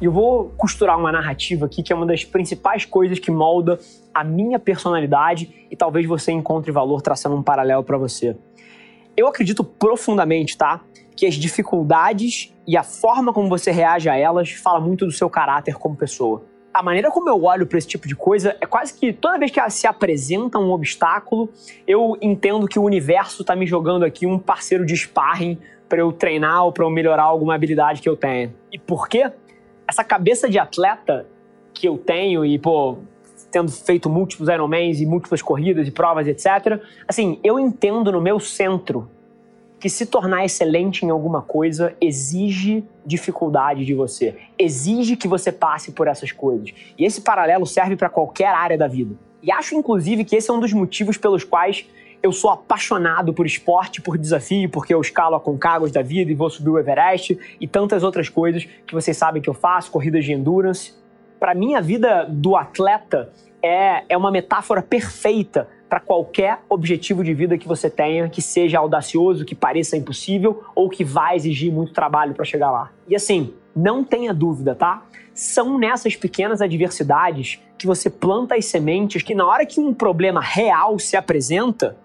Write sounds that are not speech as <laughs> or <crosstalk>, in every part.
E eu vou costurar uma narrativa aqui que é uma das principais coisas que molda a minha personalidade e talvez você encontre valor traçando um paralelo para você. Eu acredito profundamente, tá? Que as dificuldades e a forma como você reage a elas fala muito do seu caráter como pessoa. A maneira como eu olho para esse tipo de coisa é quase que toda vez que se apresenta um obstáculo, eu entendo que o universo está me jogando aqui um parceiro de sparring para eu treinar ou para eu melhorar alguma habilidade que eu tenho. E por quê? Essa cabeça de atleta que eu tenho e, pô, tendo feito múltiplos Ironmans e múltiplas corridas e provas, etc. Assim, eu entendo no meu centro que se tornar excelente em alguma coisa exige dificuldade de você, exige que você passe por essas coisas. E esse paralelo serve para qualquer área da vida. E acho, inclusive, que esse é um dos motivos pelos quais eu sou apaixonado por esporte, por desafio, porque eu escalo a Concagos da vida e vou subir o Everest e tantas outras coisas que vocês sabem que eu faço, corridas de endurance. Para mim, a vida do atleta é, é uma metáfora perfeita para qualquer objetivo de vida que você tenha, que seja audacioso, que pareça impossível ou que vai exigir muito trabalho para chegar lá. E assim, não tenha dúvida, tá? São nessas pequenas adversidades que você planta as sementes que na hora que um problema real se apresenta,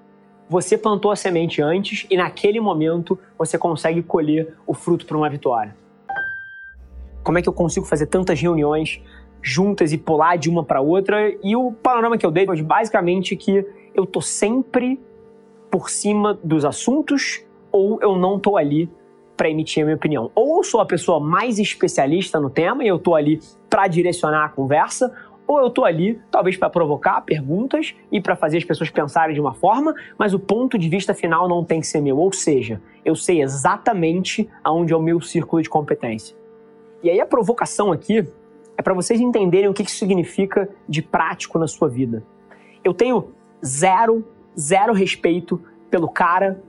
você plantou a semente antes e naquele momento você consegue colher o fruto para uma vitória. Como é que eu consigo fazer tantas reuniões juntas e pular de uma para outra? E o panorama que eu dei foi basicamente que eu tô sempre por cima dos assuntos ou eu não tô ali para emitir a minha opinião. Ou eu sou a pessoa mais especialista no tema e eu tô ali para direcionar a conversa, ou eu estou ali, talvez para provocar perguntas e para fazer as pessoas pensarem de uma forma, mas o ponto de vista final não tem que ser meu. Ou seja, eu sei exatamente aonde é o meu círculo de competência. E aí a provocação aqui é para vocês entenderem o que isso significa de prático na sua vida. Eu tenho zero, zero respeito pelo cara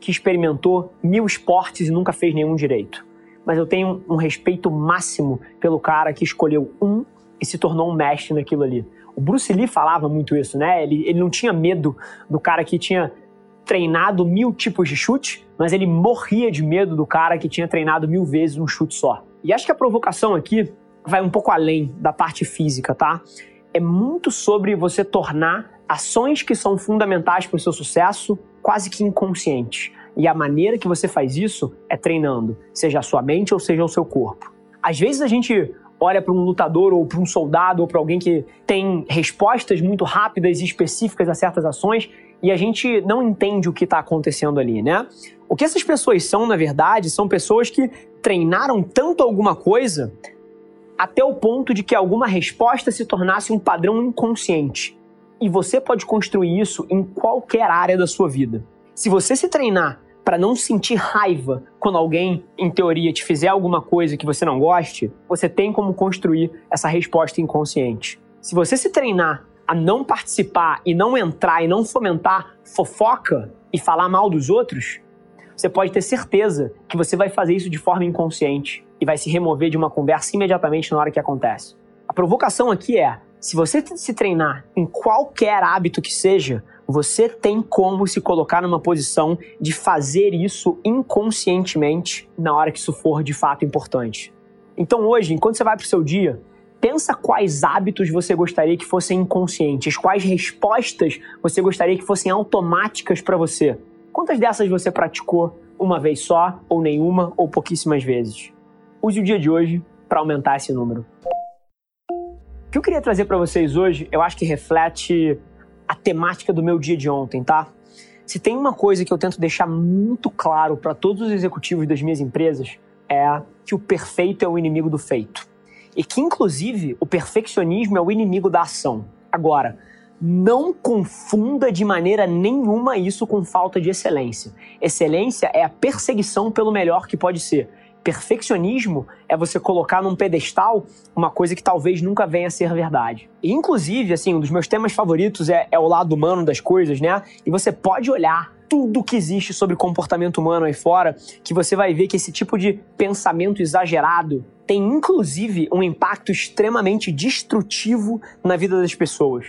que experimentou mil esportes e nunca fez nenhum direito. Mas eu tenho um respeito máximo pelo cara que escolheu um e se tornou um mestre naquilo ali. O Bruce Lee falava muito isso, né? Ele, ele não tinha medo do cara que tinha treinado mil tipos de chute, mas ele morria de medo do cara que tinha treinado mil vezes um chute só. E acho que a provocação aqui vai um pouco além da parte física, tá? É muito sobre você tornar ações que são fundamentais para o seu sucesso quase que inconscientes. E a maneira que você faz isso é treinando, seja a sua mente ou seja o seu corpo. Às vezes a gente olha para um lutador ou para um soldado ou para alguém que tem respostas muito rápidas e específicas a certas ações e a gente não entende o que está acontecendo ali, né? O que essas pessoas são, na verdade, são pessoas que treinaram tanto alguma coisa até o ponto de que alguma resposta se tornasse um padrão inconsciente. E você pode construir isso em qualquer área da sua vida. Se você se treinar para não sentir raiva quando alguém, em teoria, te fizer alguma coisa que você não goste, você tem como construir essa resposta inconsciente. Se você se treinar a não participar e não entrar e não fomentar fofoca e falar mal dos outros, você pode ter certeza que você vai fazer isso de forma inconsciente e vai se remover de uma conversa imediatamente na hora que acontece. A provocação aqui é: se você se treinar em qualquer hábito que seja, você tem como se colocar numa posição de fazer isso inconscientemente na hora que isso for de fato importante. Então hoje, enquanto você vai para o seu dia, pensa quais hábitos você gostaria que fossem inconscientes, quais respostas você gostaria que fossem automáticas para você. Quantas dessas você praticou uma vez só, ou nenhuma, ou pouquíssimas vezes? Use o dia de hoje para aumentar esse número. que eu queria trazer para vocês hoje, eu acho que reflete a temática do meu dia de ontem, tá? Se tem uma coisa que eu tento deixar muito claro para todos os executivos das minhas empresas, é que o perfeito é o inimigo do feito. E que, inclusive, o perfeccionismo é o inimigo da ação. Agora, não confunda de maneira nenhuma isso com falta de excelência. Excelência é a perseguição pelo melhor que pode ser. Perfeccionismo é você colocar num pedestal uma coisa que talvez nunca venha a ser verdade. E, inclusive, assim, um dos meus temas favoritos é, é o lado humano das coisas, né? E você pode olhar tudo que existe sobre comportamento humano aí fora, que você vai ver que esse tipo de pensamento exagerado tem inclusive um impacto extremamente destrutivo na vida das pessoas.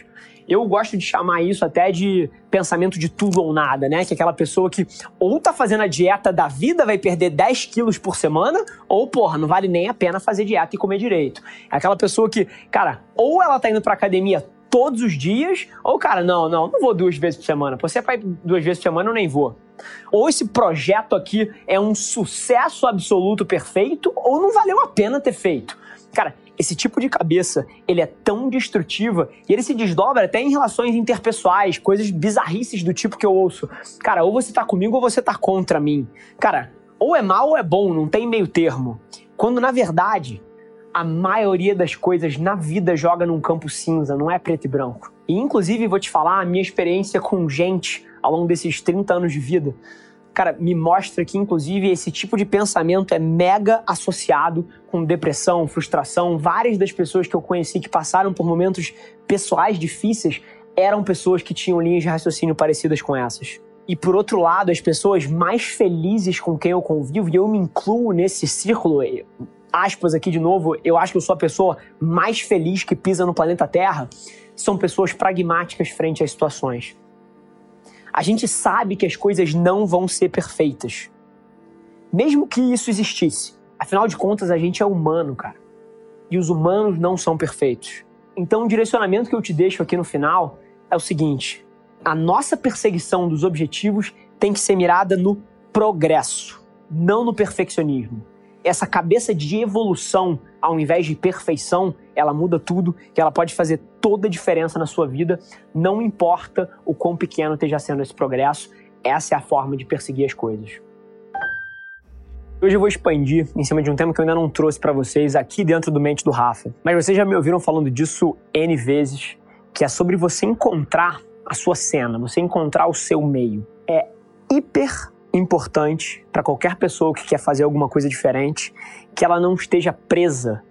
Eu gosto de chamar isso até de pensamento de tudo ou nada, né? Que é aquela pessoa que ou tá fazendo a dieta da vida, vai perder 10 quilos por semana, ou, porra, não vale nem a pena fazer dieta e comer direito. É aquela pessoa que, cara, ou ela tá indo pra academia todos os dias, ou, cara, não, não, não vou duas vezes por semana. Você vai duas vezes por semana, eu nem vou. Ou esse projeto aqui é um sucesso absoluto perfeito, ou não valeu a pena ter feito. Cara, esse tipo de cabeça, ele é tão destrutiva e ele se desdobra até em relações interpessoais, coisas bizarrices do tipo que eu ouço. Cara, ou você tá comigo ou você tá contra mim. Cara, ou é mal ou é bom, não tem meio termo. Quando na verdade, a maioria das coisas na vida joga num campo cinza, não é preto e branco. E inclusive vou te falar a minha experiência com gente ao longo desses 30 anos de vida cara, me mostra que, inclusive, esse tipo de pensamento é mega associado com depressão, frustração. Várias das pessoas que eu conheci que passaram por momentos pessoais difíceis eram pessoas que tinham linhas de raciocínio parecidas com essas. E por outro lado, as pessoas mais felizes com quem eu convivo, e eu me incluo nesse círculo, aspas aqui de novo, eu acho que eu sou a pessoa mais feliz que pisa no planeta Terra, são pessoas pragmáticas frente às situações. A gente sabe que as coisas não vão ser perfeitas. Mesmo que isso existisse. Afinal de contas, a gente é humano, cara. E os humanos não são perfeitos. Então, o direcionamento que eu te deixo aqui no final é o seguinte: a nossa perseguição dos objetivos tem que ser mirada no progresso, não no perfeccionismo essa cabeça de evolução, ao invés de perfeição, ela muda tudo, que ela pode fazer toda a diferença na sua vida, não importa o quão pequeno esteja sendo esse progresso, essa é a forma de perseguir as coisas. Hoje eu vou expandir em cima de um tema que eu ainda não trouxe para vocês aqui dentro do Mente do Rafa. Mas vocês já me ouviram falando disso N vezes, que é sobre você encontrar a sua cena, você encontrar o seu meio. É hiper importante para qualquer pessoa que quer fazer alguma coisa diferente que ela não esteja presa,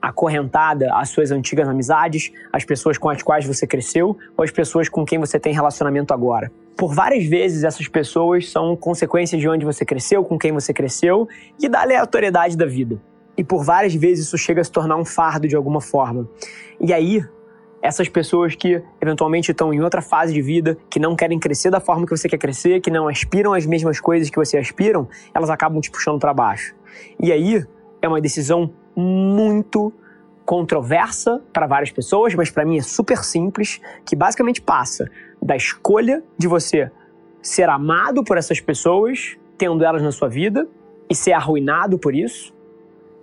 acorrentada às suas antigas amizades, às pessoas com as quais você cresceu ou às pessoas com quem você tem relacionamento agora. Por várias vezes, essas pessoas são consequências de onde você cresceu, com quem você cresceu e da aleatoriedade da vida. E por várias vezes isso chega a se tornar um fardo de alguma forma. E aí, essas pessoas que eventualmente estão em outra fase de vida, que não querem crescer da forma que você quer crescer, que não aspiram às mesmas coisas que você aspiram, elas acabam te puxando para baixo. E aí é uma decisão muito controversa para várias pessoas, mas para mim é super simples, que basicamente passa da escolha de você ser amado por essas pessoas, tendo elas na sua vida e ser arruinado por isso,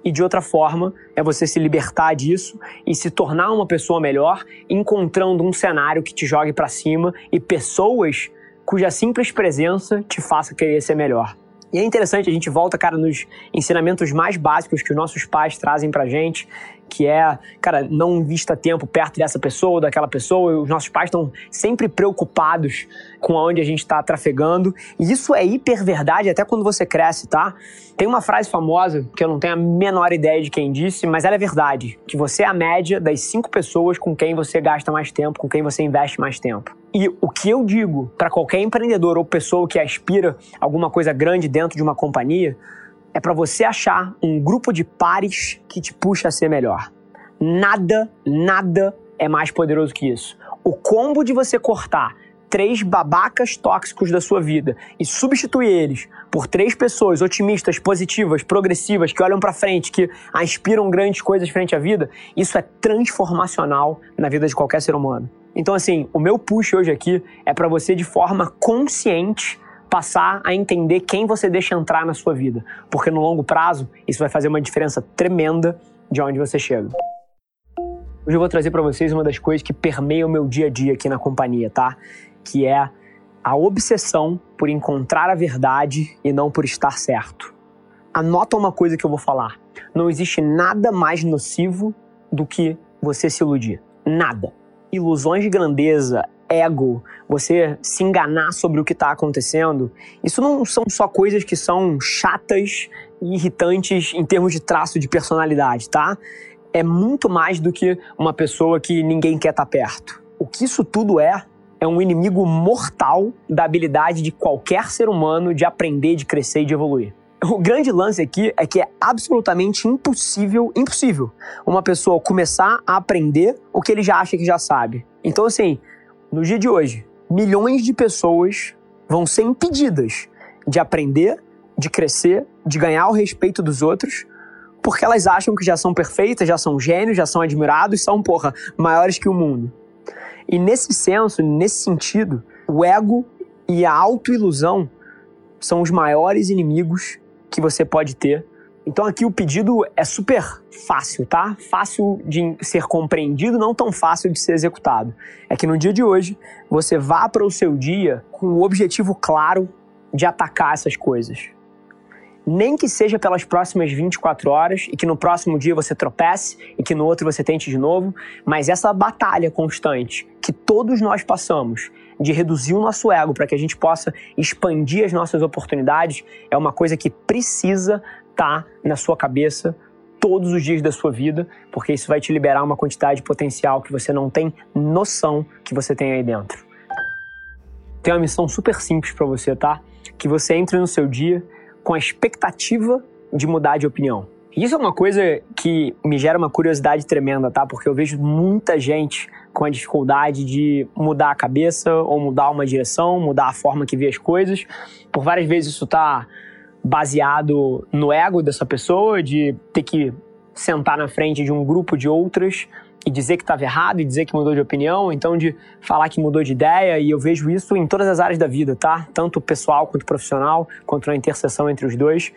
e de outra forma é você se libertar disso e se tornar uma pessoa melhor, encontrando um cenário que te jogue para cima e pessoas cuja simples presença te faça querer ser melhor. E é interessante, a gente volta, cara, nos ensinamentos mais básicos que os nossos pais trazem pra gente, que é, cara, não invista tempo perto dessa pessoa ou daquela pessoa. Os nossos pais estão sempre preocupados com aonde a gente está trafegando. E isso é hiper verdade até quando você cresce, tá? Tem uma frase famosa que eu não tenho a menor ideia de quem disse, mas ela é verdade. Que você é a média das cinco pessoas com quem você gasta mais tempo, com quem você investe mais tempo. E o que eu digo para qualquer empreendedor ou pessoa que aspira alguma coisa grande dentro de uma companhia é para você achar um grupo de pares que te puxa a ser melhor. Nada, nada é mais poderoso que isso. O combo de você cortar três babacas tóxicos da sua vida e substituir eles por três pessoas otimistas, positivas, progressivas, que olham para frente, que aspiram grandes coisas frente à vida, isso é transformacional na vida de qualquer ser humano. Então, assim, o meu push hoje aqui é para você, de forma consciente, passar a entender quem você deixa entrar na sua vida. Porque no longo prazo, isso vai fazer uma diferença tremenda de onde você chega. Hoje eu vou trazer para vocês uma das coisas que permeia o meu dia a dia aqui na companhia, tá? Que é a obsessão por encontrar a verdade e não por estar certo. Anota uma coisa que eu vou falar. Não existe nada mais nocivo do que você se iludir. Nada. Ilusões de grandeza, ego, você se enganar sobre o que está acontecendo, isso não são só coisas que são chatas e irritantes em termos de traço de personalidade, tá? É muito mais do que uma pessoa que ninguém quer estar tá perto. O que isso tudo é, é um inimigo mortal da habilidade de qualquer ser humano de aprender, de crescer e de evoluir. O grande lance aqui é que é absolutamente impossível, impossível, uma pessoa começar a aprender o que ele já acha que já sabe. Então, assim, no dia de hoje, milhões de pessoas vão ser impedidas de aprender, de crescer, de ganhar o respeito dos outros, porque elas acham que já são perfeitas, já são gênios, já são admirados, são, porra, maiores que o mundo. E nesse senso, nesse sentido, o ego e a autoilusão são os maiores inimigos que você pode ter. Então aqui o pedido é super fácil, tá? Fácil de ser compreendido, não tão fácil de ser executado. É que no dia de hoje você vá para o seu dia com o objetivo claro de atacar essas coisas. Nem que seja pelas próximas 24 horas e que no próximo dia você tropece e que no outro você tente de novo, mas essa batalha constante que todos nós passamos de reduzir o nosso ego para que a gente possa expandir as nossas oportunidades, é uma coisa que precisa estar tá na sua cabeça todos os dias da sua vida, porque isso vai te liberar uma quantidade de potencial que você não tem noção que você tem aí dentro. Tem uma missão super simples para você, tá? Que você entre no seu dia com a expectativa de mudar de opinião. Isso é uma coisa que me gera uma curiosidade tremenda, tá? Porque eu vejo muita gente com a dificuldade de mudar a cabeça ou mudar uma direção, mudar a forma que vê as coisas. Por várias vezes isso tá baseado no ego dessa pessoa, de ter que sentar na frente de um grupo de outras e dizer que estava errado e dizer que mudou de opinião, então de falar que mudou de ideia, e eu vejo isso em todas as áreas da vida, tá? Tanto pessoal quanto profissional, quanto na interseção entre os dois.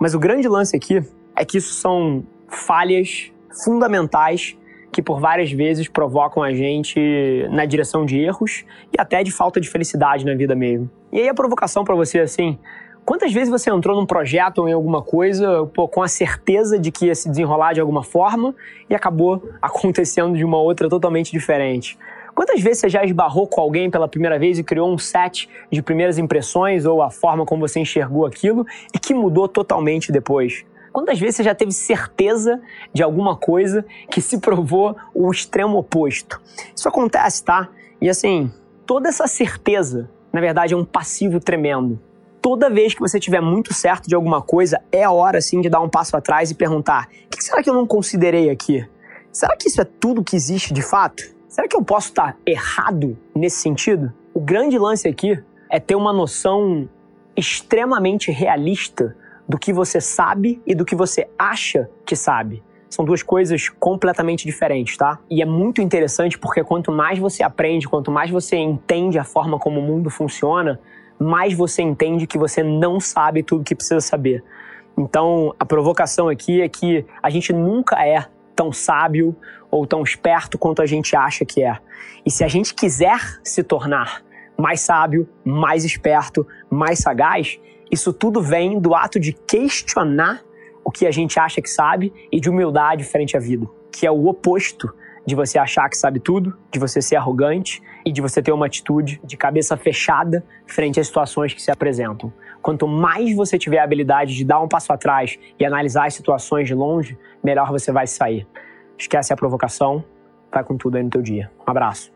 Mas o grande lance aqui é que isso são falhas fundamentais que por várias vezes provocam a gente na direção de erros e até de falta de felicidade na vida mesmo. E aí a provocação para você assim, quantas vezes você entrou num projeto ou em alguma coisa pô, com a certeza de que ia se desenrolar de alguma forma e acabou <laughs> acontecendo de uma outra totalmente diferente? Quantas vezes você já esbarrou com alguém pela primeira vez e criou um set de primeiras impressões ou a forma como você enxergou aquilo e que mudou totalmente depois? Quantas vezes você já teve certeza de alguma coisa que se provou o extremo oposto? Isso acontece, tá? E assim, toda essa certeza, na verdade, é um passivo tremendo. Toda vez que você tiver muito certo de alguma coisa, é hora sim de dar um passo atrás e perguntar: o que será que eu não considerei aqui? Será que isso é tudo que existe de fato? Será que eu posso estar errado nesse sentido? O grande lance aqui é ter uma noção extremamente realista do que você sabe e do que você acha que sabe. São duas coisas completamente diferentes, tá? E é muito interessante porque quanto mais você aprende, quanto mais você entende a forma como o mundo funciona, mais você entende que você não sabe tudo que precisa saber. Então, a provocação aqui é que a gente nunca é tão sábio ou tão esperto quanto a gente acha que é. E se a gente quiser se tornar mais sábio, mais esperto, mais sagaz, isso tudo vem do ato de questionar o que a gente acha que sabe e de humildade frente à vida, que é o oposto de você achar que sabe tudo, de você ser arrogante e de você ter uma atitude de cabeça fechada frente às situações que se apresentam. Quanto mais você tiver a habilidade de dar um passo atrás e analisar as situações de longe, melhor você vai sair. Esquece a provocação, vai com tudo aí no teu dia. Um abraço.